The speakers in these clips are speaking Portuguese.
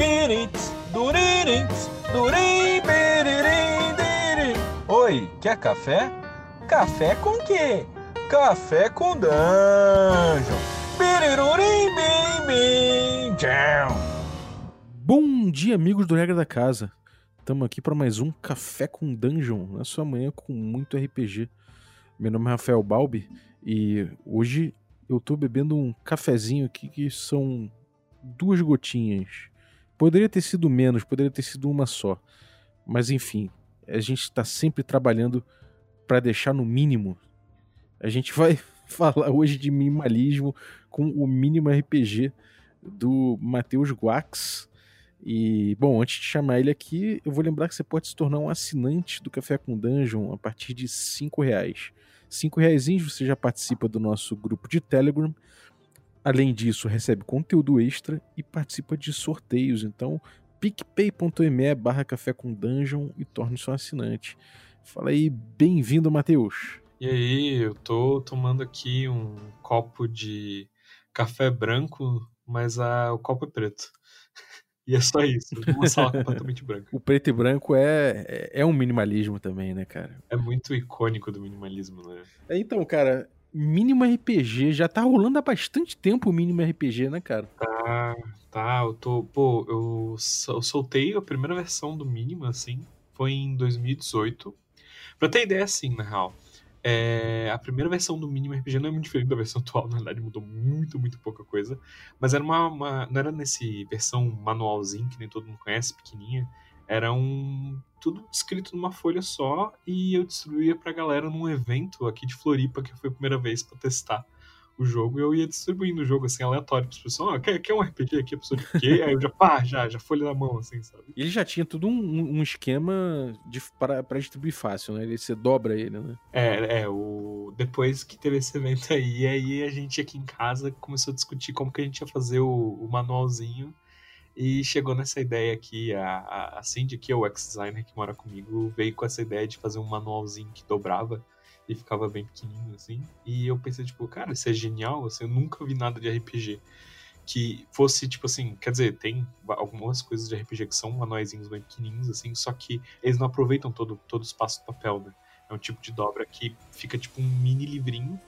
Biritz, duririts, durim, biririm, diri. Oi, quer café? Café com quê? Café com dungeon. Birirurim, bim, bim. Bom dia, amigos do Regra da Casa. Estamos aqui para mais um Café com Dungeon, na sua manhã com muito RPG. Meu nome é Rafael Balbi e hoje eu tô bebendo um cafezinho aqui que são duas gotinhas. Poderia ter sido menos, poderia ter sido uma só. Mas enfim, a gente está sempre trabalhando para deixar no mínimo. A gente vai falar hoje de minimalismo com o mínimo RPG do Matheus Guax. E, bom, antes de chamar ele aqui, eu vou lembrar que você pode se tornar um assinante do Café com Dungeon a partir de cinco reais. Cinco reais você já participa do nosso grupo de Telegram. Além disso, recebe conteúdo extra e participa de sorteios. Então, picpay.me barra café com dungeon e torne-se um assinante. Fala aí, bem-vindo, Matheus. E aí, eu tô tomando aqui um copo de café branco, mas a, o copo é preto. E é só isso, uma sala completamente branca. O preto e branco é, é, é um minimalismo também, né, cara? É muito icônico do minimalismo, né? É, então, cara, mínimo RPG, já tá rolando há bastante tempo o mínimo RPG, né, cara? Tá, tá, eu tô, pô, eu, soltei a primeira versão do mínimo, assim, foi em 2018. Pra ter ideia, assim, na real, é, a primeira versão do Mínimo RPG não é muito diferente da versão atual, na verdade mudou muito, muito pouca coisa. Mas era uma, uma, não era nesse versão manualzinho que nem todo mundo conhece, pequenininha. Era um tudo escrito numa folha só e eu distribuía pra galera num evento aqui de Floripa, que foi a primeira vez para testar o jogo, eu ia distribuindo o jogo, assim, aleatório para as pessoas. Oh, quer, quer um RPG aqui? A pessoa de quê? Aí eu já, pá, já, já folha na mão, assim, sabe? E ele já tinha tudo um, um esquema de, para, para distribuir fácil, né? Ele, você dobra ele, né? É, é, o... depois que teve esse evento aí, aí a gente aqui em casa começou a discutir como que a gente ia fazer o, o manualzinho e chegou nessa ideia aqui, a, a, Cindy, que é o ex-designer que mora comigo, veio com essa ideia de fazer um manualzinho que dobrava e ficava bem pequenininho, assim. E eu pensei, tipo, cara, isso é genial, assim, eu nunca vi nada de RPG que fosse, tipo assim, quer dizer, tem algumas coisas de RPG que são manuaizinhos bem pequenininhos, assim, só que eles não aproveitam todo, todo o espaço do papel, né? É um tipo de dobra que fica tipo um mini livrinho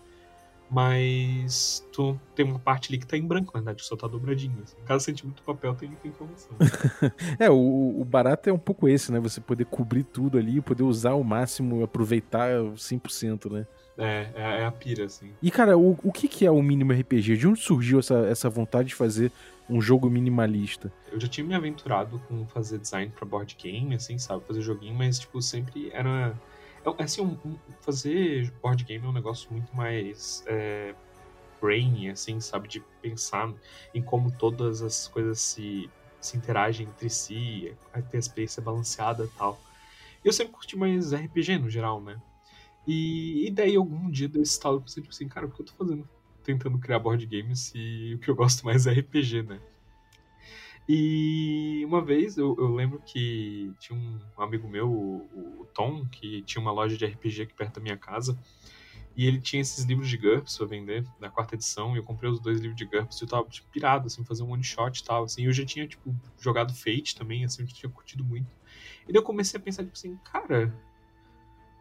mas tu tem uma parte ali que tá em branco, na verdade, só tá dobradinho. Assim. Cada centímetro do papel tem, tem informação. é, o, o barato é um pouco esse, né? Você poder cobrir tudo ali, poder usar ao máximo, aproveitar 100%, né? É, é, é, a pira, assim. E, cara, o, o que, que é o mínimo RPG? De onde surgiu essa, essa vontade de fazer um jogo minimalista? Eu já tinha me aventurado com fazer design para board game, assim, sabe? Fazer joguinho, mas, tipo, sempre era assim, um, fazer board game é um negócio muito mais é, brainy, assim, sabe? De pensar em como todas as coisas se, se interagem entre si, ter a experiência balanceada e tal. Eu sempre curti mais RPG no geral, né? E, e daí algum dia deu esse estalo, eu pensei, tipo assim, cara, o que eu tô fazendo? Tentando criar board games e o que eu gosto mais é RPG, né? E uma vez eu, eu, lembro que tinha um amigo meu, o, o, Tom, que tinha uma loja de RPG aqui perto da minha casa. E ele tinha esses livros de GURPS pra vender, da quarta edição, e eu comprei os dois livros de GURPS e eu tava tipo, pirado, assim, fazer um one shot e tal, assim. Eu já tinha, tipo, jogado Fate também, assim, eu tinha curtido muito. E daí eu comecei a pensar, tipo assim, cara,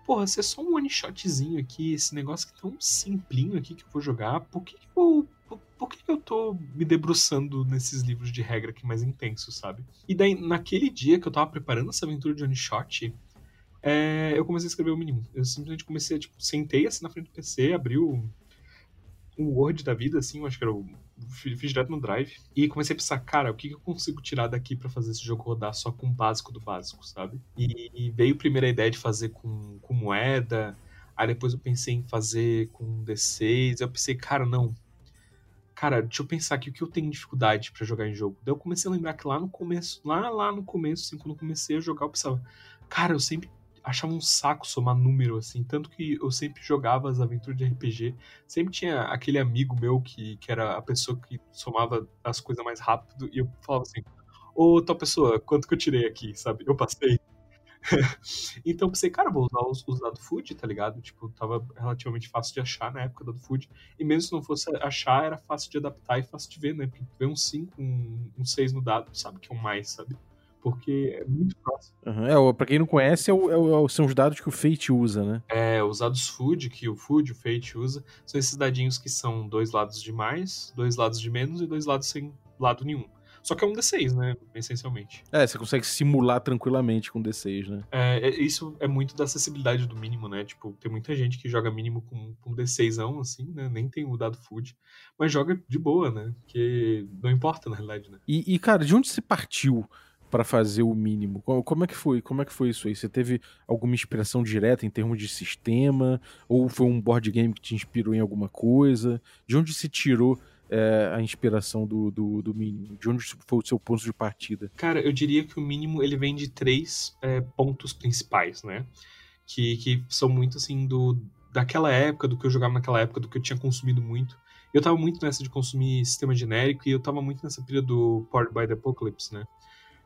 porra, se é só um one shotzinho aqui, esse negócio que é tão simplinho aqui que eu vou jogar, por que, que eu por, que eu tô me debruçando nesses livros de regra aqui mais intensos, sabe? E daí, naquele dia que eu tava preparando essa aventura de one shot, é, eu comecei a escrever o mínimo. Eu simplesmente comecei, tipo, sentei assim na frente do PC, abri o, o Word da vida, assim, eu acho que era o. Fiz direto no Drive. E comecei a pensar, cara, o que, que eu consigo tirar daqui para fazer esse jogo rodar só com o básico do básico, sabe? E, e veio a primeira ideia de fazer com, com moeda. Aí depois eu pensei em fazer com D6. Eu pensei, cara, não, cara, deixa eu pensar aqui o que eu tenho dificuldade para jogar em jogo. Daí eu comecei a lembrar que lá no começo, lá, lá no começo, assim, quando eu comecei a jogar, eu pensava, cara, eu sempre achava um saco somar número, assim, tanto que eu sempre jogava as aventuras de RPG, sempre tinha aquele amigo meu que, que era a pessoa que somava as coisas mais rápido, e eu falava assim, ô, tal pessoa, quanto que eu tirei aqui, sabe? Eu passei. então pensei, cara, vou usar os, os dados food, tá ligado? Tipo, tava relativamente fácil de achar na época do food. E mesmo se não fosse achar, era fácil de adaptar e fácil de ver, né? Porque ver um 5, um, um 6 no dado, sabe que é um mais, sabe? Porque é muito próximo. Uhum. É, pra quem não conhece, é o, é o, são os dados que o Fate usa, né? É, os dados food, que o food, o Fate usa, são esses dadinhos que são dois lados de mais, dois lados de menos e dois lados sem lado nenhum. Só que é um D6, né? Essencialmente. É, você consegue simular tranquilamente com D6, né? É, isso é muito da acessibilidade do mínimo, né? Tipo, tem muita gente que joga mínimo com, com D6, assim, né? Nem tem o dado food, mas joga de boa, né? Porque não importa, na realidade, né? E, e cara, de onde você partiu? para fazer o mínimo? Como é que foi? Como é que foi isso aí? Você teve alguma inspiração direta em termos de sistema? Ou foi um board game que te inspirou em alguma coisa? De onde se tirou é, a inspiração do, do, do, mínimo? De onde foi o seu ponto de partida? Cara, eu diria que o mínimo ele vem de três é, pontos principais, né? Que, que são muito assim do daquela época, do que eu jogava naquela época, do que eu tinha consumido muito. Eu tava muito nessa de consumir sistema genérico e eu tava muito nessa pilha do Powered by the Apocalypse, né?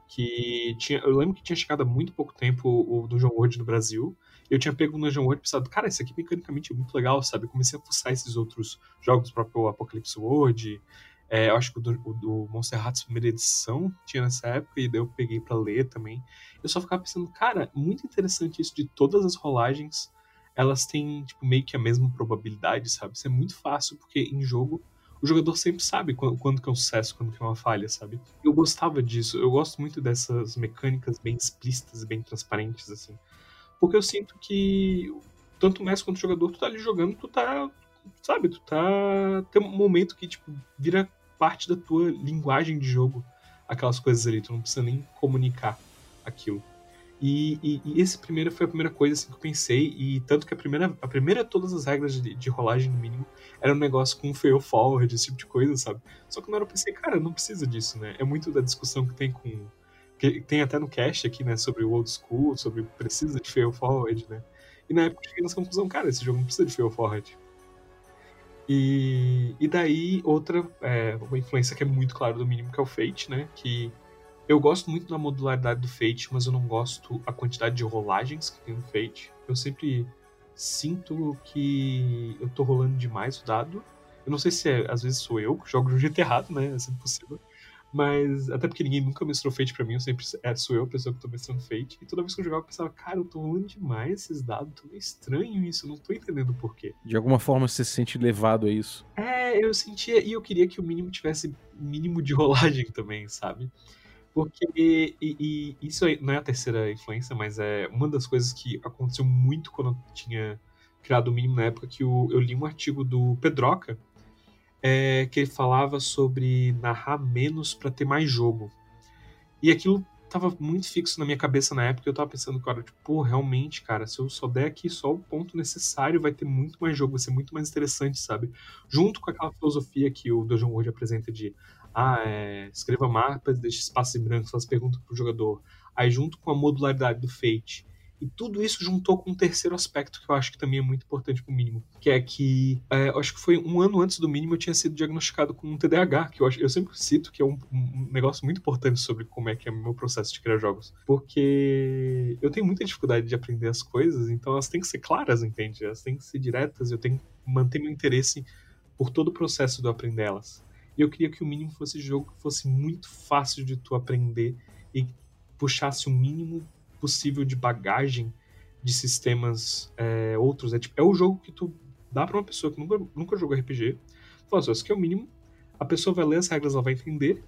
Que tinha, eu lembro que tinha chegado há muito pouco tempo o, o Dungeon World no Brasil eu tinha pego no Dungeon World e pensado, cara, isso aqui mecanicamente é muito legal, sabe? Eu comecei a fuçar esses outros jogos, o próprio Apocalypse World, é, eu acho que o do, o do Monster Hearts primeira edição tinha nessa época, e daí eu peguei para ler também. Eu só ficava pensando, cara, muito interessante isso de todas as rolagens, elas têm, tipo, meio que a mesma probabilidade, sabe? Isso é muito fácil, porque em jogo o jogador sempre sabe quando, quando que é um sucesso, quando que é uma falha, sabe? Eu gostava disso, eu gosto muito dessas mecânicas bem explícitas, bem transparentes, assim. Porque eu sinto que tanto o mestre quanto o jogador, tu tá ali jogando, tu tá, sabe, tu tá tem um momento que tipo vira parte da tua linguagem de jogo, aquelas coisas ali, tu não precisa nem comunicar aquilo. E, e, e esse primeiro foi a primeira coisa assim, que eu pensei, e tanto que a primeira, a primeira todas as regras de, de rolagem no mínimo era um negócio com fail forward, esse tipo de coisa, sabe? Só que na hora eu pensei, cara, não precisa disso, né? É muito da discussão que tem com que tem até no cast aqui, né, sobre o old school, sobre precisa de fail forward, né? E na época eu cheguei nessa conclusão, cara, esse jogo não precisa de fail forward. E, e daí, outra é, uma influência que é muito clara do mínimo, que é o Fate, né? Que eu gosto muito da modularidade do Fate, mas eu não gosto a quantidade de rolagens que tem no Fate. Eu sempre sinto que eu tô rolando demais o dado. Eu não sei se é, às vezes sou eu que jogo de um jeito errado, né? É sempre possível. Mas, até porque ninguém nunca mestrou Fate pra mim, eu sempre é, sou eu a pessoa que tô mestrando Fate. E toda vez que eu jogava, eu pensava, cara, eu tô rolando demais esses dados, tô meio estranho isso, eu não tô entendendo por quê. De alguma forma você se sente levado a isso. É, eu sentia, e eu queria que o mínimo tivesse mínimo de rolagem também, sabe? Porque, e, e, isso não é a terceira influência, mas é uma das coisas que aconteceu muito quando eu tinha criado o mínimo na época, que eu, eu li um artigo do Pedroca, é, que ele falava sobre narrar menos para ter mais jogo. E aquilo tava muito fixo na minha cabeça na época, eu tava pensando, cara, tipo, pô, realmente, cara, se eu só der aqui só o ponto necessário, vai ter muito mais jogo, vai ser muito mais interessante, sabe? Junto com aquela filosofia que o Dungeon World apresenta de, ah, é, escreva mapas, deixe espaços em branco, faça perguntas pro jogador. Aí junto com a modularidade do Fate, e tudo isso juntou com um terceiro aspecto que eu acho que também é muito importante pro mínimo, que é que é, acho que foi um ano antes do mínimo eu tinha sido diagnosticado com um TDAH, que eu, acho, eu sempre cito que é um, um, negócio muito importante sobre como é que é o meu processo de criar jogos. Porque eu tenho muita dificuldade de aprender as coisas, então elas têm que ser claras, entende? Elas têm que ser diretas, eu tenho que manter meu interesse por todo o processo eu aprender elas. E eu queria que o mínimo fosse jogo que fosse muito fácil de tu aprender e puxasse o mínimo possível de bagagem de sistemas é, outros. É, tipo, é o jogo que tu dá pra uma pessoa que nunca, nunca jogou RPG. Fala assim, isso aqui é o mínimo. A pessoa vai ler as regras, ela vai entender.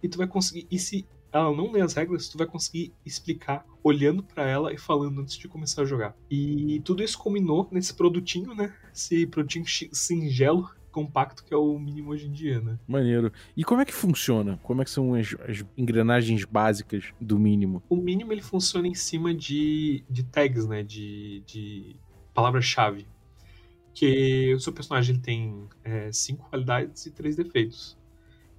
E tu vai conseguir. E se ela não ler as regras, tu vai conseguir explicar olhando para ela e falando antes de começar a jogar. E tudo isso combinou nesse produtinho, né? Esse produtinho singelo compacto que é o mínimo hoje em dia, né? Maneiro. E como é que funciona? Como é que são as, as engrenagens básicas do mínimo? O mínimo ele funciona em cima de, de tags, né? De, de palavras-chave. Que o seu personagem ele tem é, cinco qualidades e três defeitos.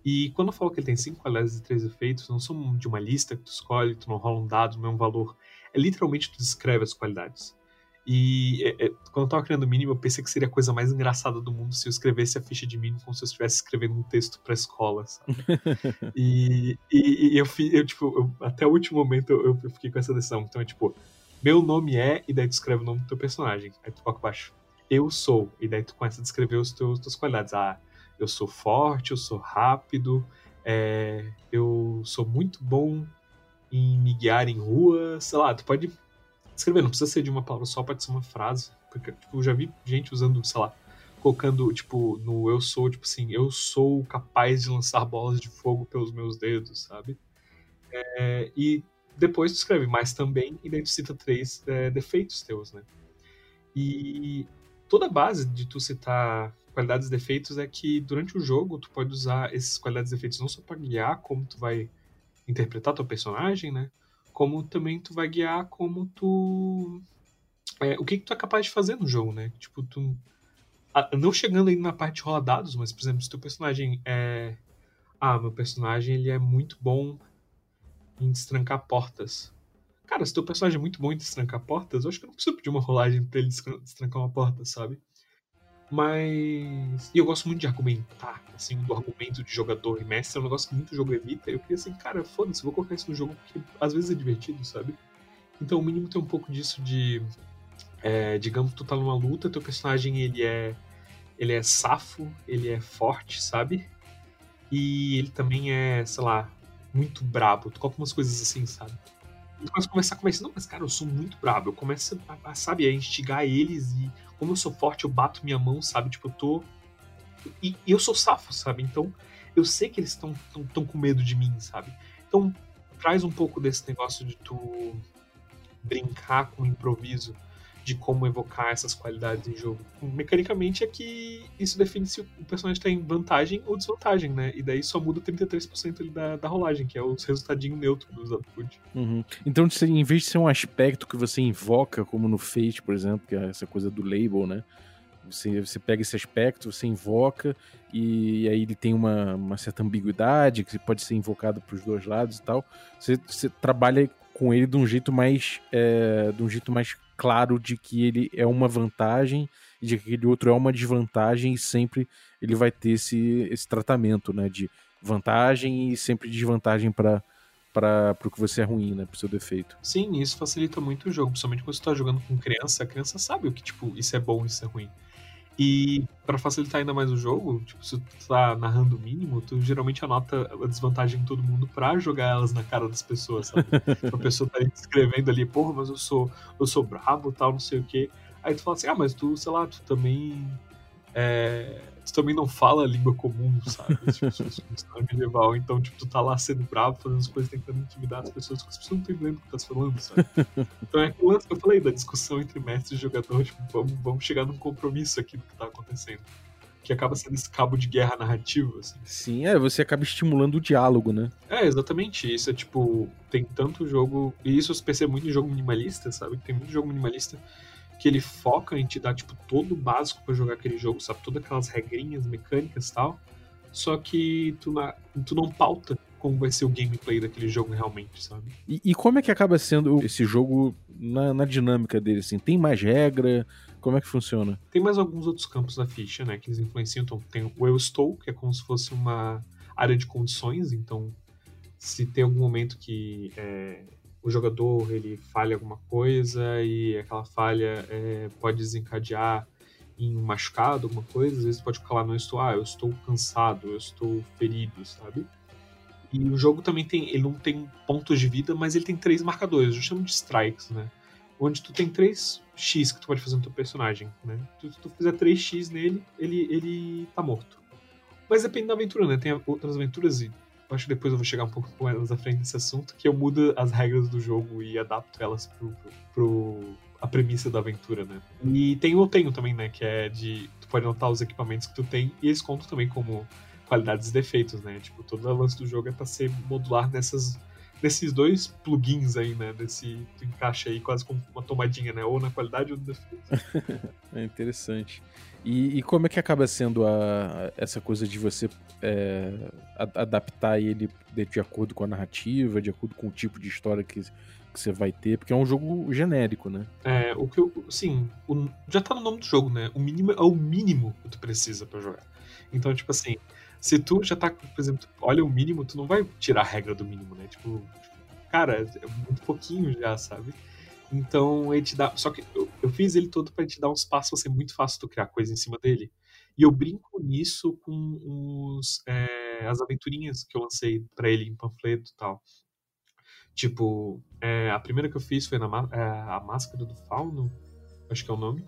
E quando eu falo que ele tem cinco qualidades e três defeitos, não são de uma lista que tu escolhe, tu não rola um dado, não é um valor. É literalmente tu descreve as qualidades. E é, é, quando eu tava criando o mínimo, eu pensei que seria a coisa mais engraçada do mundo se eu escrevesse a ficha de mínimo como se eu estivesse escrevendo um texto pra escola, sabe? e, e, e, eu, eu, tipo, eu, até o último momento eu, eu, fiquei com essa decisão. Então é tipo, meu nome é, e daí tu escreve o nome do teu personagem. Aí tu coloca abaixo, eu sou, e daí tu começa a descrever os teus, tuas qualidades. Ah, eu sou forte, eu sou rápido, é, eu sou muito bom em me guiar em rua, sei lá, tu pode escrever, não precisa ser de uma palavra só, pode ser uma frase. Porque tipo, eu já vi gente usando, sei lá, colocando, tipo, no eu sou, tipo assim, eu sou capaz de lançar bolas de fogo pelos meus dedos, sabe? É, e depois tu escreve, mas também, e daí tu cita três é, defeitos teus, né? E toda a base de tu citar qualidades e defeitos é que durante o jogo tu pode usar esses qualidades e defeitos não só para guiar como tu vai interpretar teu personagem, né? Como também tu vai guiar como tu é, o que, que tu é capaz de fazer no jogo, né? Tipo, tu não chegando aí na parte de rolar dados, mas por exemplo, se teu personagem é ah, meu personagem ele é muito bom em destrancar portas. Cara, se teu personagem é muito bom em destrancar portas, eu acho que eu não preciso pedir uma rolagem pra ele destrancar uma porta, sabe? Mas. E eu gosto muito de argumentar, assim, do argumento de jogador e mestre, é um negócio que muito jogo evita. Eu queria assim, cara, foda-se, vou colocar isso no jogo porque às vezes é divertido, sabe? Então o mínimo tem um pouco disso de. É, digamos, tu tá numa luta, teu personagem ele é. Ele é safo, ele é forte, sabe? E ele também é, sei lá, muito brabo. Tu coloca umas coisas assim, sabe? E tu começa a conversar não, mas cara, eu sou muito brabo. Eu começo a, a, sabe, a instigar eles e como eu sou forte, eu bato minha mão, sabe? Tipo, eu tô. E, e eu sou safo, sabe? Então, eu sei que eles estão tão, tão com medo de mim, sabe? Então, traz um pouco desse negócio de tu brincar com o improviso de como evocar essas qualidades em jogo. Mecanicamente é que isso define se o personagem está em vantagem ou desvantagem, né? E daí só muda 33% da, da rolagem, que é o resultadinho neutro do output. Uhum. Então, em vez de ser um aspecto que você invoca, como no Fate, por exemplo, que é essa coisa do label, né? Você, você pega esse aspecto, você invoca, e, e aí ele tem uma, uma certa ambiguidade, que pode ser invocado para os dois lados e tal. Você, você trabalha com ele de um jeito mais é, de um jeito mais claro de que ele é uma vantagem e de que aquele outro é uma desvantagem e sempre ele vai ter esse, esse tratamento, né, de vantagem e sempre desvantagem para para o que você é ruim, né, pro seu defeito. Sim, isso facilita muito o jogo, principalmente quando você tá jogando com criança, a criança sabe o que, tipo, isso é bom, isso é ruim. E para facilitar ainda mais o jogo, tipo, se tu tá narrando o mínimo, tu geralmente anota a desvantagem de todo mundo pra jogar elas na cara das pessoas, sabe? a pessoa tá escrevendo ali, porra, mas eu sou, eu sou brabo, tal, não sei o quê. Aí tu fala assim, ah, mas tu, sei lá, tu também é, tu também não fala a língua comum, sabe? Tipo, história medieval. Então, tipo, tu tá lá sendo bravo, fazendo as coisas, tentando intimidar as pessoas, que as pessoas não estão entendendo o que tu tá falando, sabe? Então é lance que eu falei da discussão entre mestre e jogador, tipo, vamos, vamos chegar num compromisso aqui do que tá acontecendo. Que acaba sendo esse cabo de guerra narrativo, assim. Sim, é, você acaba estimulando o diálogo, né? É, exatamente. Isso é tipo, tem tanto jogo. E isso eu percebo muito em jogo minimalista, sabe? Tem muito jogo minimalista que ele foca em te dar tipo todo o básico para jogar aquele jogo, sabe? Todas aquelas regrinhas mecânicas e tal. Só que tu, na, tu não pauta como vai ser o gameplay daquele jogo realmente, sabe? E, e como é que acaba sendo esse jogo na, na, dinâmica dele, assim? Tem mais regra? Como é que funciona? Tem mais alguns outros campos da ficha, né, que eles influenciam. Então, tem o Eu Estou, que é como se fosse uma área de condições. Então, se tem algum momento que é, o jogador ele falha alguma coisa e aquela falha é, pode desencadear em um machucado, alguma coisa, às vezes pode falar, não estou, ah, eu estou cansado, eu estou ferido, sabe? E o jogo também tem, ele não tem pontos de vida, mas ele tem três marcadores, eu chamo de strikes, né? Onde tu tem três X que tu pode fazer no teu personagem, né? Se tu, tu fizer 3X nele, ele, ele tá morto. Mas depende da aventura, né? Tem outras aventuras e acho que depois eu vou chegar um pouco mais à frente nesse assunto, que eu mudo as regras do jogo e adapto elas pro, pro a premissa da aventura, né? E tem o tenho também, né? Que é de. Tu pode anotar os equipamentos que tu tem e eles contam também como qualidades e defeitos, né? Tipo, todo o lance do jogo é pra ser modular nessas, nesses dois plugins aí, né? Desse, tu encaixa aí quase como uma tomadinha, né? Ou na qualidade ou no defesa. é interessante. E, e, como é que acaba sendo a, essa coisa de você é, adaptar ele de, de, acordo com a narrativa, de acordo com o tipo de história que, que você vai ter? Porque é um jogo genérico, né? É, o que eu. Sim, o, já tá no nome do jogo, né? O mínimo é o mínimo que tu precisa para jogar. Então, tipo assim, se tu já tá, por exemplo, olha o mínimo, tu não vai tirar a regra do mínimo, né? Tipo, cara, é muito pouquinho já, sabe? Então ele te dá. Só que eu, eu fiz ele todo para te dar um espaço, ser muito fácil tu criar coisa em cima dele. E eu brinco nisso com os, é, as aventurinhas que eu lancei para ele em panfleto e tal. Tipo, é, a primeira que eu fiz foi na é, a Máscara do Fauno, acho que é o nome.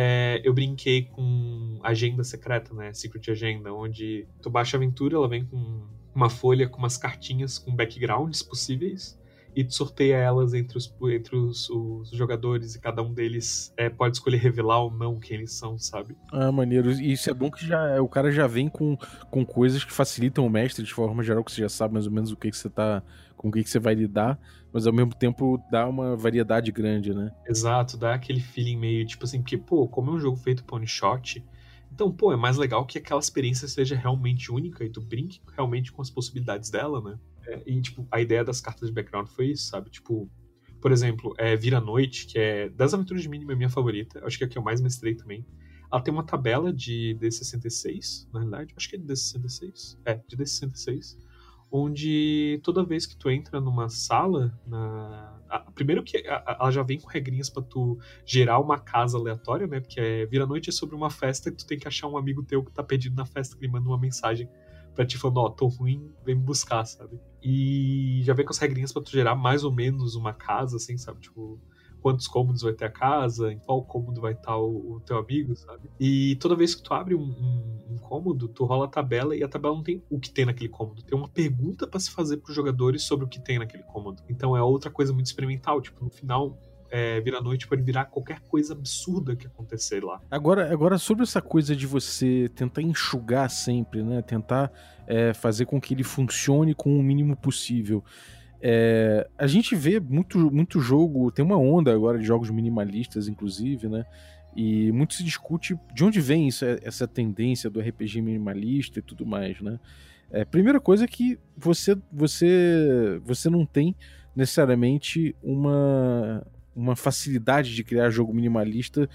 É, eu brinquei com agenda secreta, né? Secret Agenda, onde tu baixa a aventura, ela vem com uma folha com umas cartinhas com backgrounds possíveis e tu sorteia elas entre os, entre os, os jogadores e cada um deles é, pode escolher revelar ou não quem eles são, sabe? Ah, maneiro. E isso é bom que já, o cara já vem com, com coisas que facilitam o mestre de forma geral, que você já sabe mais ou menos o que, que você tá. com o que, que você vai lidar, mas ao mesmo tempo dá uma variedade grande, né? Exato, dá aquele feeling meio tipo assim, porque, pô, como é um jogo feito por one shot. Então, pô, é mais legal que aquela experiência seja realmente única e tu brinque realmente com as possibilidades dela, né? É, e, tipo, a ideia das cartas de background foi isso, sabe? Tipo, por exemplo, é Vira Noite, que é das aventuras de mínimo é minha favorita, acho que é a que eu mais mestrei também. Ela tem uma tabela de D66, na realidade, acho que é de D66, é, de D66, onde toda vez que tu entra numa sala, na... A, primeiro que a, ela já vem com regrinhas para tu gerar uma casa aleatória, né? Porque é, Vira Noite é sobre uma festa que tu tem que achar um amigo teu que tá perdido na festa que ele manda uma mensagem pra ti falando, ó, oh, tô ruim, vem me buscar, sabe? E já vem com as regrinhas pra tu gerar mais ou menos uma casa, assim, sabe? Tipo, quantos cômodos vai ter a casa, em qual cômodo vai estar o, o teu amigo, sabe? E toda vez que tu abre um, um, um, cômodo, tu rola a tabela e a tabela não tem o que tem naquele cômodo. Tem uma pergunta para se fazer pros jogadores sobre o que tem naquele cômodo. Então é outra coisa muito experimental. Tipo, no final, é, vira noite pode virar qualquer coisa absurda que acontecer lá. Agora, agora sobre essa coisa de você tentar enxugar sempre, né? Tentar é, fazer com que ele funcione com o mínimo possível. É, a gente vê muito, muito jogo, tem uma onda agora de jogos minimalistas, inclusive, né? E muito se discute de onde vem isso, essa tendência do RPG minimalista e tudo mais, né? É, primeira coisa é que você, você, você não tem necessariamente uma, uma facilidade de criar jogo minimalista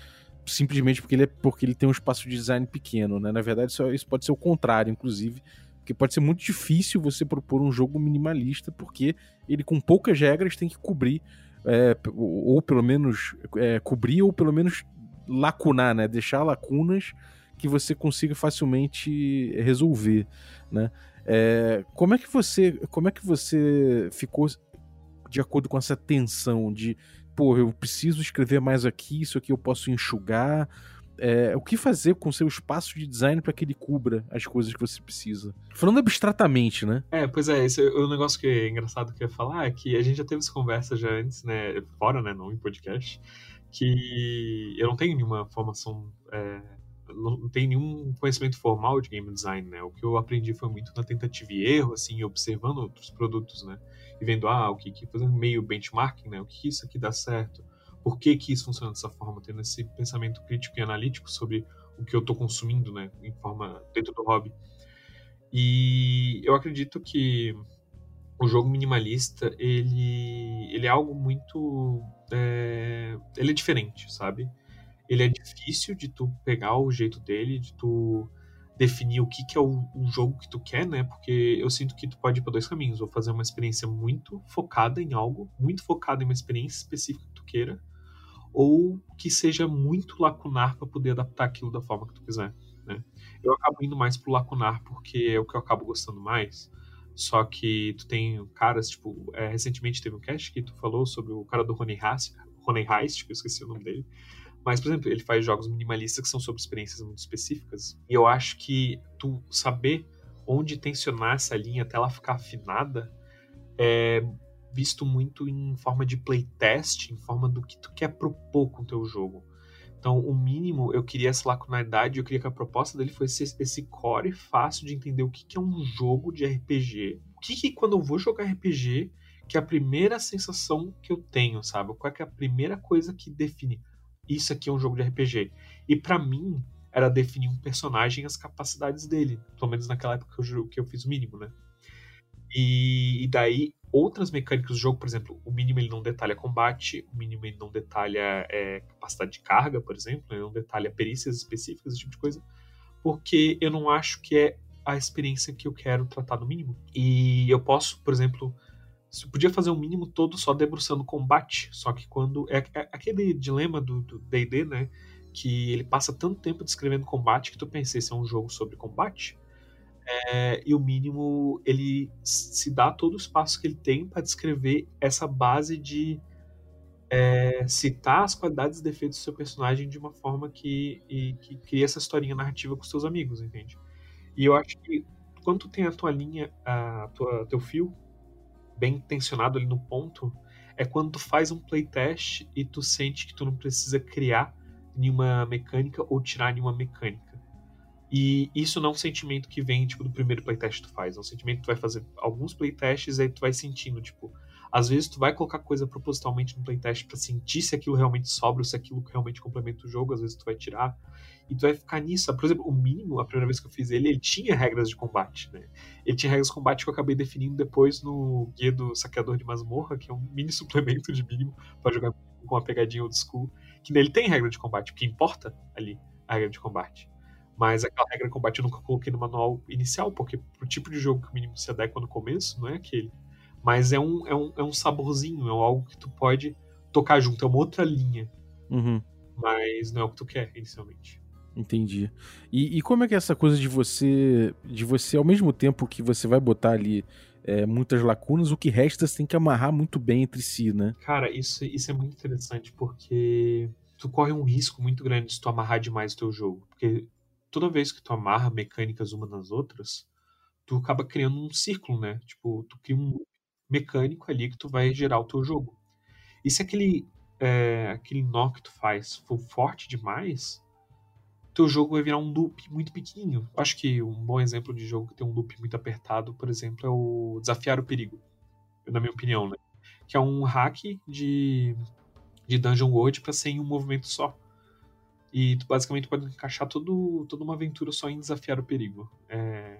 simplesmente porque ele, é, porque ele tem um espaço de design pequeno, né? Na verdade, isso, isso pode ser o contrário, inclusive, porque pode ser muito difícil você propor um jogo minimalista, porque ele com poucas regras tem que cobrir, é, ou pelo menos é, cobrir, ou pelo menos lacunar, né? Deixar lacunas que você consiga facilmente resolver, né? É, como é que você como é que você ficou de acordo com essa tensão de pô, eu preciso escrever mais aqui, isso aqui eu posso enxugar. É, o que fazer com seu espaço de design para que ele cubra as coisas que você precisa? Falando abstratamente, né? É, pois é, esse é o negócio que é engraçado que eu ia falar é que a gente já teve essa conversa já antes, né? Fora, né? Não em podcast. Que eu não tenho nenhuma formação. É, não tenho nenhum conhecimento formal de game design, né? O que eu aprendi foi muito na tentativa e erro, assim, observando outros produtos, né? e vendo, ah, o que, que fazendo meio benchmarking, né? O que isso aqui dá certo? Por que que isso funciona dessa forma? Tendo esse pensamento crítico e analítico sobre o que eu estou consumindo, né? Em forma dentro do hobby. E eu acredito que o jogo minimalista ele ele é algo muito é, ele é diferente, sabe? Ele é difícil de tu pegar o jeito dele, de tu definir o que, que é o, o, jogo que tu quer, né? Porque eu sinto que tu pode ir para dois caminhos, ou fazer uma experiência muito focada em algo, muito focada em uma experiência específica que tu queira, ou que seja muito lacunar para poder adaptar aquilo da forma que tu quiser, né? Eu acabo indo mais pro lacunar porque é o que eu acabo gostando mais. Só que tu tem caras, tipo, é, recentemente teve um cast que tu falou sobre o cara do Rony Heist, Rony Heist, que eu esqueci o nome dele, mas, por exemplo, ele faz jogos minimalistas que são sobre experiências muito específicas. E eu acho que tu saber onde tensionar essa linha até ela ficar afinada é visto muito em forma de playtest, em forma do que tu quer propor com o teu jogo. Então, o mínimo, eu queria essa lacunaridade, eu queria que a proposta dele fosse esse core fácil de entender o que, que é um jogo de RPG. O que, que quando eu vou jogar RPG, que é a primeira sensação que eu tenho, sabe? Qual é, é a primeira coisa que define isso aqui é um jogo de RPG? E para mim, era definir um personagem e as capacidades dele. Pelo menos naquela época que eu, que eu fiz o mínimo, né? E, e, daí, outras mecânicas do jogo, por exemplo, o mínimo ele não detalha combate, o mínimo ele não detalha é, capacidade de carga, por exemplo, ele não detalha perícias específicas, esse tipo de coisa, porque eu não acho que é a experiência que eu quero tratar no mínimo. E eu posso, por exemplo, você podia fazer um mínimo todo só debruçando combate, só que quando. É, é aquele dilema do DD, né? que ele passa tanto tempo descrevendo combate que tu pensa, esse é um jogo sobre combate. É, e o mínimo ele se dá todo o espaço que ele tem para descrever essa base de é, citar as qualidades e defeitos do seu personagem de uma forma que, e, que cria essa historinha narrativa com seus amigos, entende? E eu acho que quando tu tem a tua linha, a tua, teu fio bem tensionado ali no ponto, é quando tu faz um playtest e tu sente que tu não precisa criar nenhuma mecânica ou tirar nenhuma mecânica. E isso não é um sentimento que vem, tipo, do primeiro playtest que tu faz. É um sentimento que tu vai fazer alguns playtests e aí tu vai sentindo, tipo... Às vezes tu vai colocar coisa propositalmente no playtest para sentir se aquilo realmente sobra ou se aquilo realmente complementa o jogo. Às vezes tu vai tirar. E tu vai ficar nisso. Por exemplo, o mínimo, a primeira vez que eu fiz ele, ele tinha regras de combate, né? Ele tinha regras de combate que eu acabei definindo depois no Guia do Saqueador de Masmorra, que é um mini suplemento de mínimo para jogar com uma pegadinha old school que nele tem regra de combate, o que importa ali a regra de combate. Mas aquela regra de combate eu nunca coloquei no manual inicial, porque pro tipo de jogo que o mínimo se adequa no começo, não é aquele. Mas é um, é um, é um saborzinho, é algo que tu pode tocar junto, é uma outra linha. Uhum. Mas não é o que tu quer inicialmente. Entendi. E, e, como é que é essa coisa de você, de você, ao mesmo tempo que você vai botar ali é, muitas lacunas, o que resta você tem que amarrar muito bem entre si, né? Cara, isso, isso é muito interessante porque tu corre um risco muito grande se tu amarrar demais o teu jogo. Porque toda vez que tu amarra mecânicas uma nas outras, tu acaba criando um círculo, né? Tipo, tu cria um mecânico ali que tu vai gerar o teu jogo. E se aquele, é, aquele nó que tu faz for forte demais, teu jogo vai virar um loop muito pequenininho. Acho que um bom exemplo de jogo que tem um loop muito apertado, por exemplo, é o Desafiar o Perigo, na minha opinião, né? Que é um hack de, de Dungeon World para ser em um movimento só. E tu basicamente pode encaixar todo, toda uma aventura só em Desafiar o Perigo. É...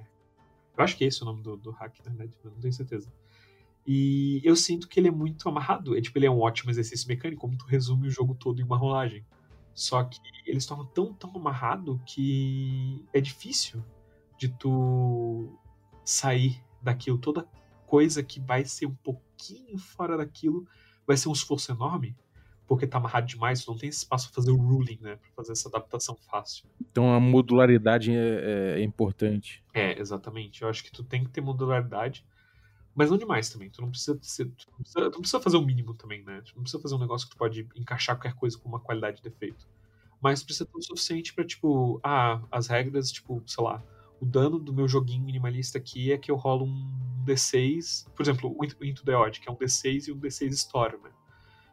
Eu acho que é esse o nome do, do hack, na verdade, não tenho certeza. E eu sinto que ele é muito amarrado. É, tipo, ele é um ótimo exercício mecânico, como tu resume o jogo todo em uma rolagem. Só que eles tornam tão, tão amarrado que é difícil de tu sair daquilo. Toda coisa que vai ser um pouquinho fora daquilo vai ser um esforço enorme, porque tá amarrado demais, não tem espaço para fazer o ruling, né? Pra fazer essa adaptação fácil. Então a modularidade é, é, é importante. É, exatamente. Eu acho que tu tem que ter modularidade mas não demais também. Tu não precisa, ser, tu não precisa, tu não precisa fazer o mínimo também, né? Tu não precisa fazer um negócio que tu pode encaixar qualquer coisa com uma qualidade de defeito. Mas precisa ter o suficiente para tipo, ah, as regras, tipo, sei lá, o dano do meu joguinho minimalista aqui é que eu rolo um D6, por exemplo, o Into the Odd, que é um D6 e um D6 Storm, né?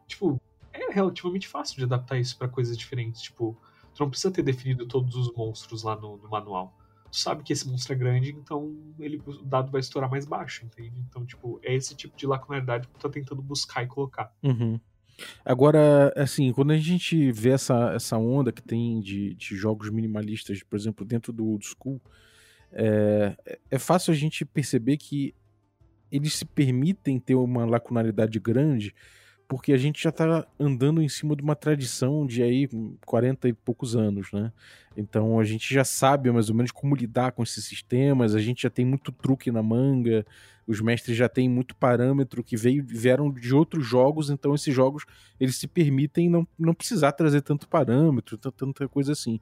Tipo, é relativamente fácil de adaptar isso para coisas diferentes. Tipo, tu não precisa ter definido todos os monstros lá no, no manual tu sabe que esse monstro é grande, então ele, o dado vai estourar mais baixo, entende? Então, tipo, é esse tipo de lacunaridade que tu tá tentando buscar e colocar. Uhum. Agora, assim, quando a gente vê essa, essa onda que tem de, de jogos minimalistas, por exemplo, dentro do old school, é, é fácil a gente perceber que eles se permitem ter uma lacunaridade grande porque a gente já está andando em cima de uma tradição de aí 40 e poucos anos, né? Então a gente já sabe mais ou menos como lidar com esses sistemas, a gente já tem muito truque na manga, os mestres já têm muito parâmetro que veio, vieram de outros jogos, então esses jogos eles se permitem não, não precisar trazer tanto parâmetro, tanta coisa assim.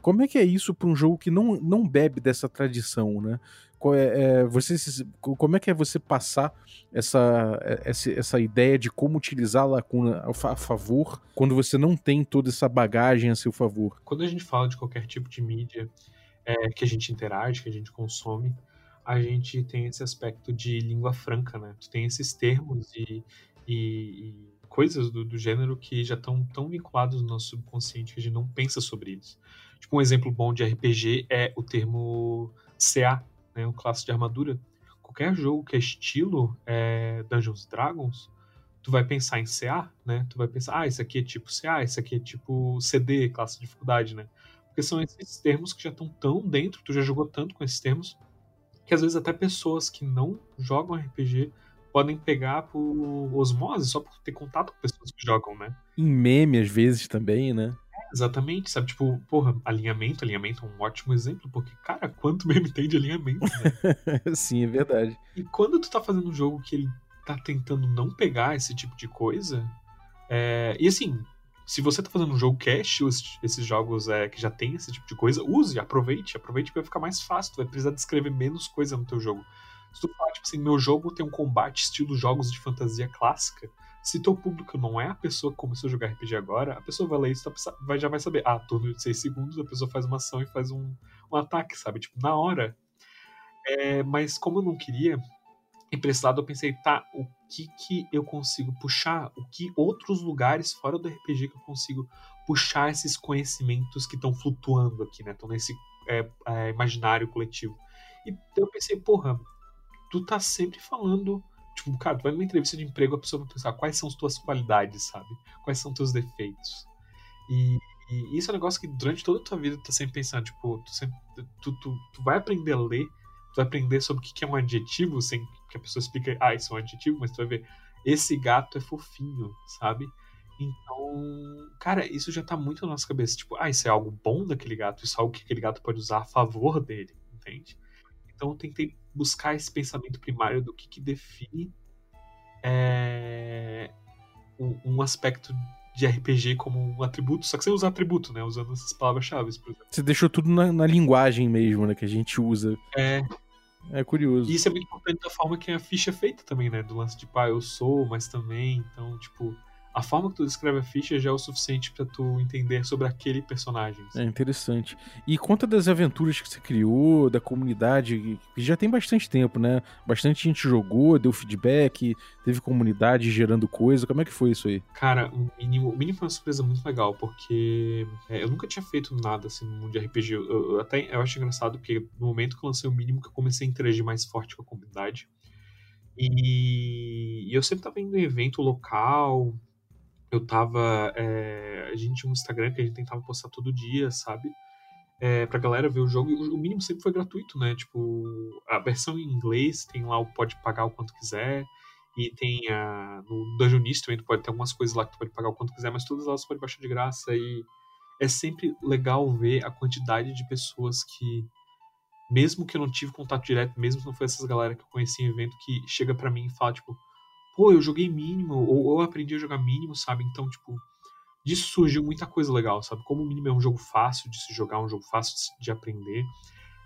Como é que é isso para um jogo que não, não bebe dessa tradição, né? É, é, você, como é que é você passar essa, é, essa, essa ideia de como utilizar a lacuna a favor quando você não tem toda essa bagagem a seu favor? Quando a gente fala de qualquer tipo de mídia é, que a gente interage, que a gente consome, a gente tem esse aspecto de língua franca, né? Tu tem esses termos e, e, e coisas do, do, gênero que já estão tão vinculados no nosso subconsciente que a gente não pensa sobre eles. Tipo, um exemplo bom de RPG é o termo CA, né, classe de armadura. qualquer jogo que é estilo é, Dungeons Dragons, tu vai pensar em CA, né? Tu vai pensar, ah, isso aqui é tipo CA, isso aqui é tipo CD, classe de dificuldade, né? Porque são esses termos que já estão tão dentro, tu já jogou tanto com esses termos, que às vezes até pessoas que não jogam RPG podem pegar por osmose, só por ter contato com pessoas que jogam, né? Em meme, às vezes, também, né? Exatamente, sabe? Tipo, porra, alinhamento, alinhamento é um ótimo exemplo, porque, cara, quanto meme tem de alinhamento, né? Sim, é verdade. E quando tu tá fazendo um jogo que ele tá tentando não pegar esse tipo de coisa, é... e assim, se você tá fazendo um jogo cash, esses jogos é, que já tem esse tipo de coisa, use, aproveite, aproveite que vai ficar mais fácil, tu vai precisar descrever menos coisa no teu jogo. Se tu falar, tipo assim, meu jogo tem um combate estilo jogos de fantasia clássica, se teu público não é a pessoa que começou a jogar RPG agora, a pessoa vai ler isso vai, já vai saber, ah, turno de 6 segundos, a pessoa faz uma ação e faz um, um ataque, sabe? Tipo, na hora. É, mas como eu não queria, emprestado, eu pensei, tá, o que que eu consigo puxar? O que outros lugares fora do RPG que eu consigo puxar esses conhecimentos que estão flutuando aqui, né? Estão nesse é, é, imaginário coletivo. E eu pensei, porra, tu tá sempre falando. Tipo, cara, tu vai numa entrevista de emprego, a pessoa vai pensar quais são as tuas qualidades, sabe? Quais são os teus defeitos. E, e, isso é um negócio que durante toda a tua vida tu tá sempre pensando, tipo, tu, sempre, tu, tu, tu vai aprender a ler tu vai aprender sobre o que é um adjetivo, sem que a pessoa explique, ah, isso é um adjetivo, mas tu vai ver, esse gato é fofinho, sabe? Então, cara, isso já tá muito na nossa cabeça. Tipo, ah, isso é algo bom daquele gato, isso é algo que aquele gato pode usar a favor dele, entende? Então eu tentei buscar esse pensamento primário do que, que define é, um, um, aspecto de RPG como um atributo, só que você usa atributo, né? Usando essas palavras-chave, por exemplo. Você deixou tudo na, na, linguagem mesmo, né? Que a gente usa. É. É curioso. E isso é muito importante da forma que a ficha é feita também, né? Do lance de, pá, eu sou, mas também. Então, tipo, a forma que tu descreve a ficha já é o suficiente para tu entender sobre aquele personagem. É interessante. E conta das aventuras que você criou, da comunidade, que já tem bastante tempo, né? Bastante gente jogou, deu feedback, teve comunidade gerando coisa. Como é que foi isso aí? Cara, o mínimo, o mínimo foi uma surpresa muito legal, porque é, eu nunca tinha feito nada assim no mundo de RPG. Eu, eu, até eu acho engraçado, porque no momento que eu lancei o mínimo, que eu comecei a interagir mais forte com a comunidade. E, e eu sempre tava indo em evento local, eu tava. É, a gente tinha um Instagram que a gente tentava postar todo dia, sabe? É, pra galera ver o jogo. O mínimo sempre foi gratuito, né? Tipo, a versão em inglês tem lá o pode pagar o quanto quiser. E tem a. No Dungeonist também tu pode ter algumas coisas lá que tu pode pagar o quanto quiser, mas todas elas tu pode baixar de graça. E é sempre legal ver a quantidade de pessoas que. Mesmo que eu não tive contato direto, mesmo que não foi essas galera que eu conheci em evento, que chega para mim e fala, tipo, pô, eu joguei mínimo, ou eu aprendi a jogar mínimo, sabe? Então, tipo, disso surgiu muita coisa legal, sabe? Como o mínimo é um jogo fácil de se jogar, um jogo fácil de aprender.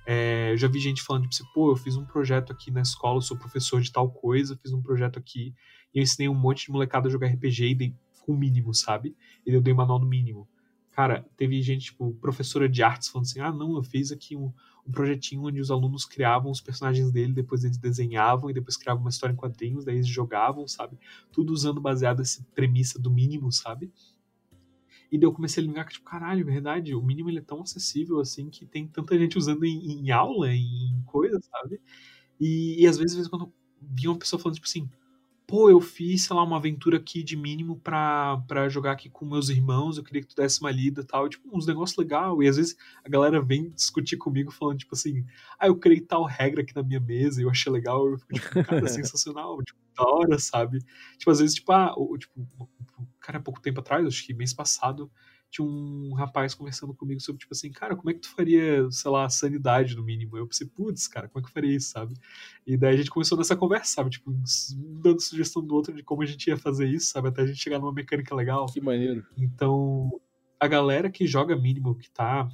É, eu já vi gente falando, tipo, assim, pô, eu fiz um projeto aqui na escola, eu sou professor de tal coisa, fiz um projeto aqui, e eu ensinei um monte de molecada a jogar RPG e dei o mínimo, sabe? E eu dei manual no mínimo. Cara, teve gente, tipo, professora de artes falando assim, ah, não, eu fiz aqui um, um projetinho onde os alunos criavam os personagens dele, depois eles desenhavam e depois criavam uma história em quadrinhos, daí eles jogavam, sabe? Tudo usando baseado nessa premissa do mínimo, sabe? E daí eu comecei a ligar que, tipo, caralho, verdade, o mínimo ele é tão acessível assim que tem tanta gente usando em, em aula, em coisa, sabe? E, e às vezes, às vezes, quando vinha uma pessoa falando, tipo assim, pô, eu fiz, sei lá, uma aventura aqui de mínimo pra, pra jogar aqui com meus irmãos, eu queria que tu desse uma lida e tal, tipo, uns negócios legais, e às vezes a galera vem discutir comigo falando, tipo assim, ah, eu criei tal regra aqui na minha mesa, e eu achei legal, eu fico, tipo, cara, sensacional, tipo, da hora, sabe? Tipo, às vezes, tipo, ah, o, tipo, cara, há pouco tempo atrás, acho que mês passado, tinha um rapaz conversando comigo sobre, tipo assim, cara, como é que tu faria, sei lá, sanidade no mínimo? Eu pensei, putz, cara, como é que eu faria isso, sabe? E daí a gente começou nessa conversa, sabe? Tipo, um dando sugestão do outro de como a gente ia fazer isso, sabe? Até a gente chegar numa mecânica legal. Que maneiro. Então, a galera que joga mínimo, que tá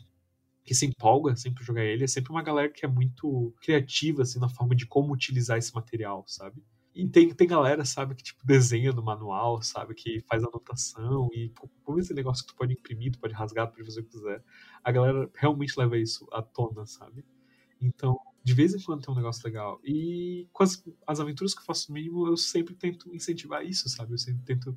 que se empolga sempre jogar ele, é sempre uma galera que é muito criativa, assim, na forma de como utilizar esse material, sabe? E tem, tem galera, sabe, que tipo desenha no manual, sabe, que faz anotação e como esse negócio que tu pode imprimir, tu pode rasgar, pode fazer o que quiser. A galera realmente leva isso à tona, sabe? Então, de vez em quando tem um negócio legal. E com as, as aventuras que eu faço mínimo, eu sempre tento incentivar isso, sabe? Eu sempre tento.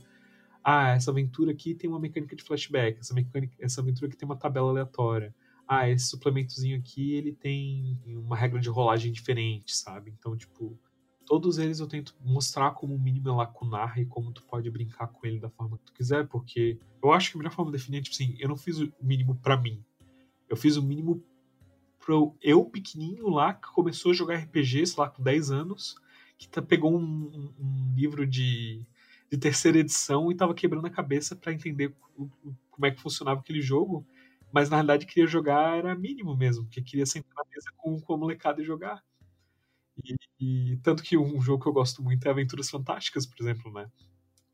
Ah, essa aventura aqui tem uma mecânica de flashback, essa, mecânica, essa aventura aqui tem uma tabela aleatória. Ah, esse suplementozinho aqui, ele tem uma regra de rolagem diferente, sabe? Então, tipo, todos eles eu tento mostrar como o mínimo é lacunar e como tu pode brincar com ele da forma que tu quiser, porque eu acho que a melhor forma de definir é, tipo assim, eu não fiz o mínimo para mim. Eu fiz o mínimo pro eu pequenininho lá, que começou a jogar RPG, sei lá, com 10 anos, que tá, pegou um, um, um livro de, de terceira edição e tava quebrando a cabeça para entender o, o, como é que funcionava aquele jogo, mas na realidade queria jogar era mínimo mesmo, porque queria sentar na mesa com, com a molecada e jogar. E, e, tanto que um jogo que eu gosto muito é Aventuras Fantásticas, por exemplo, né?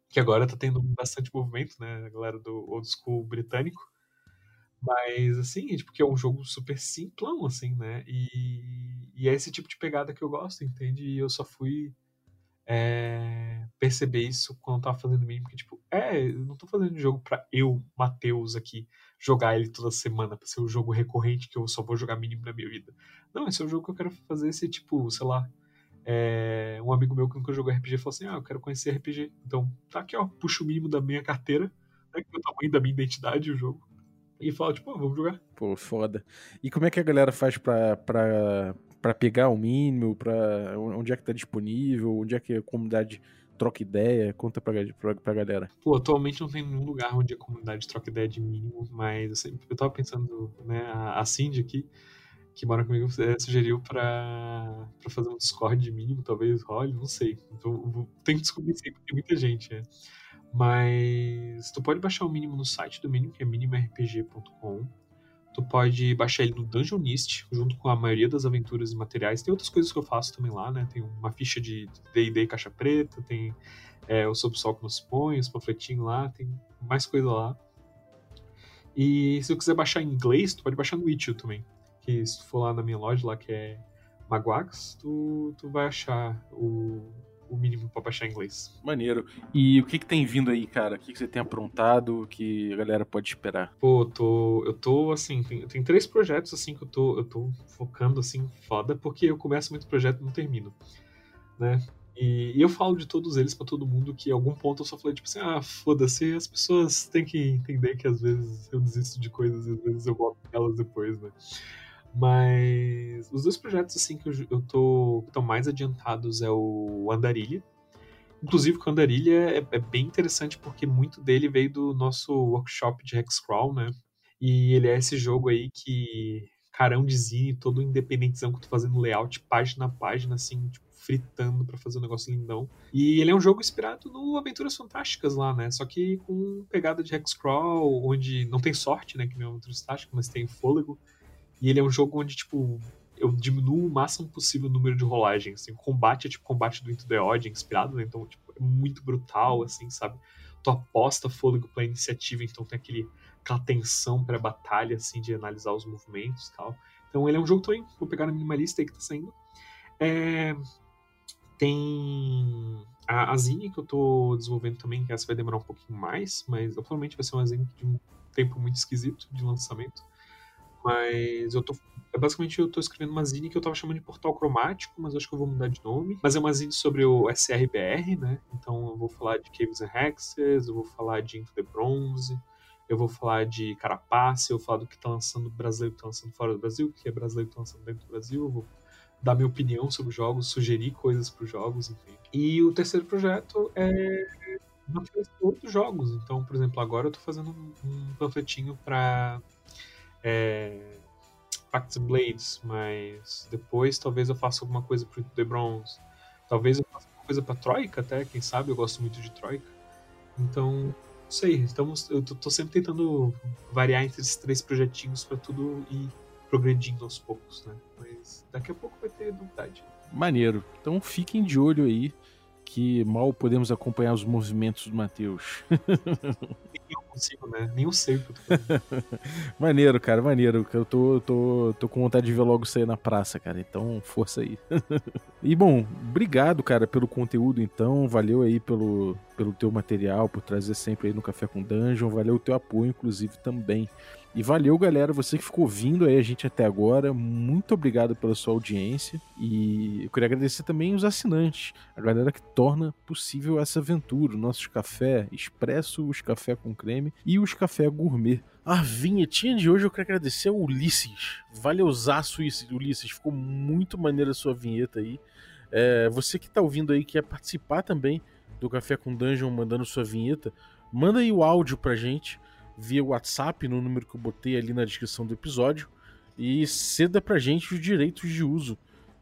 Que agora tá tendo bastante movimento, né? A galera do old school britânico. Mas, assim, é, tipo, que é um jogo super simplão, assim, né? E, e é esse tipo de pegada que eu gosto, entende? E eu só fui é, perceber isso quando eu tava fazendo mínimo, que, tipo, é, eu não tô fazendo jogo pra eu, Matheus, aqui, jogar ele toda semana, pra ser um jogo recorrente que eu só vou jogar mínimo na minha vida. Não, esse é um jogo que eu quero fazer esse, tipo, sei lá, é, um amigo meu que nunca jogou RPG falou assim, ah, eu quero conhecer RPG. Então, tá aqui, ó, puxa o mínimo da minha carteira, né, que é o tamanho da minha identidade, o jogo e fala, tipo, oh, vamos jogar. Pô, foda. E como é que a galera faz pra, pra, pra pegar o mínimo? Pra, onde é que tá disponível? Onde é que a comunidade troca ideia? Conta pra, pra, pra galera. Pô, atualmente não tem nenhum lugar onde a comunidade troca ideia de mínimo, mas eu, sempre, eu tava pensando, né, a, a Cindy aqui, que mora comigo, é, sugeriu pra, pra fazer um Discord mínimo, talvez role, não sei. Então, tem que descobrir sempre, tem muita gente, né? Mas tu pode baixar o mínimo no site do mínimo, que é minimorpg.com. Tu pode baixar ele no Dungeonist, junto com a maioria das aventuras e materiais. Tem outras coisas que eu faço também lá, né? Tem uma ficha de D&D caixa preta, tem é, o Sob Sol que nos põe, os panfletinhos lá, tem mais coisa lá. E se tu quiser baixar em inglês, tu pode baixar no Itch.io também. Que se tu for lá na minha loja lá, que é Magwax, tu, tu vai achar o, o mínimo para baixar inglês. Maneiro. E o que, que tem vindo aí, cara? O que, que você tem aprontado que a galera pode esperar? Pô, eu tô, eu tô assim, tem, tem três projetos assim que eu tô, eu tô focando assim foda, porque eu começo muito projeto e não termino, né? E, e eu falo de todos eles para todo mundo que em algum ponto eu só falei tipo assim, ah, foda-se, as pessoas têm que entender que às vezes eu desisto de coisas e às vezes eu volto elas depois, né? Mas os dois projetos assim que eu, tô estão mais adiantados é o Andarilha. Inclusive, o Andarilha é, é, bem interessante porque muito dele veio do nosso workshop de Hexcrawl, né? E ele é esse jogo aí que carão de zine, todo independentezão que eu tô fazendo layout página a página, assim, tipo, fritando para fazer um negócio lindão. E ele é um jogo inspirado no Aventuras Fantásticas lá, né? Só que com pegada de Hexcrawl, onde não tem sorte, né? Que nem Aventuras Fantásticas, mas tem fôlego. E ele é um jogo onde, tipo, eu diminuo o máximo possível o número de rolagens. Assim, o combate é tipo combate do Into the Odd, inspirado, né? Então, tipo, é muito brutal, assim, sabe? Tu aposta fôlego pra iniciativa, então tem aquele, aquela tensão pré-batalha, assim, de analisar os movimentos e tal. Então ele é um jogo também, vou pegar na minimalista aí que tá saindo. É... Tem a, a Zine que eu tô desenvolvendo também, que essa vai demorar um pouquinho mais, mas provavelmente vai ser uma Zine de um tempo muito esquisito de lançamento. Mas eu tô. É basicamente eu tô escrevendo uma zine que eu tava chamando de portal cromático, mas acho que eu vou mudar de nome. Mas é uma zine sobre o SRBR, né? Então eu vou falar de Caves and Hexes, eu vou falar de Into the Bronze, eu vou falar de Carapace, eu vou falar do que tá lançando brasileiro que tá lançando fora do Brasil, que é brasileiro que tá lançando dentro do Brasil, eu vou dar minha opinião sobre os jogos, sugerir coisas para os jogos, enfim. E o terceiro projeto é outros jogos. Então, por exemplo, agora eu tô fazendo um, um panfletinho para é, Pact Blades, mas depois talvez eu faça alguma coisa pro The Bronze. Talvez eu faça alguma coisa pra Troika até, quem sabe, eu gosto muito de Troika. Então, não sei, estamos, eu tô, tô sempre tentando variar entre esses três projetinhos para tudo ir progredindo aos poucos, né? Mas daqui a pouco vai ter novidade. Maneiro. Então fiquem de olho aí que mal podemos acompanhar os movimentos do Matheus. Nem eu consigo, né? Nem eu sei o que eu tô fazendo. maneiro, cara, maneiro. Eu tô, tô, tô com vontade de ver logo isso aí na praça, cara. Então, força aí. e bom, obrigado, cara, pelo conteúdo, então. Valeu aí pelo, pelo teu material, por trazer sempre aí no Café com Dungeon. Valeu o teu apoio, inclusive, também. E valeu, galera, você que ficou ouvindo aí a gente até agora. Muito obrigado pela sua audiência. E eu queria agradecer também os assinantes, a galera que torna possível essa aventura. Nossos café expresso, os café com creme e os café gourmet. A vinhetinha de hoje eu quero agradecer ao Ulisses. Valeuzaço, Ulisses. Ficou muito maneira a sua vinheta aí. É, você que está ouvindo aí, quer participar também do Café com Dungeon, mandando sua vinheta, manda aí o áudio pra gente via WhatsApp, no número que eu botei ali na descrição do episódio, e ceda pra gente os direitos de uso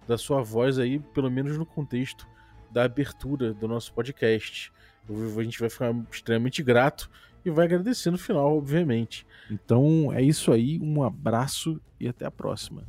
da sua voz aí, pelo menos no contexto da abertura do nosso podcast. A gente vai ficar extremamente grato e vai agradecer no final, obviamente. Então é isso aí, um abraço e até a próxima.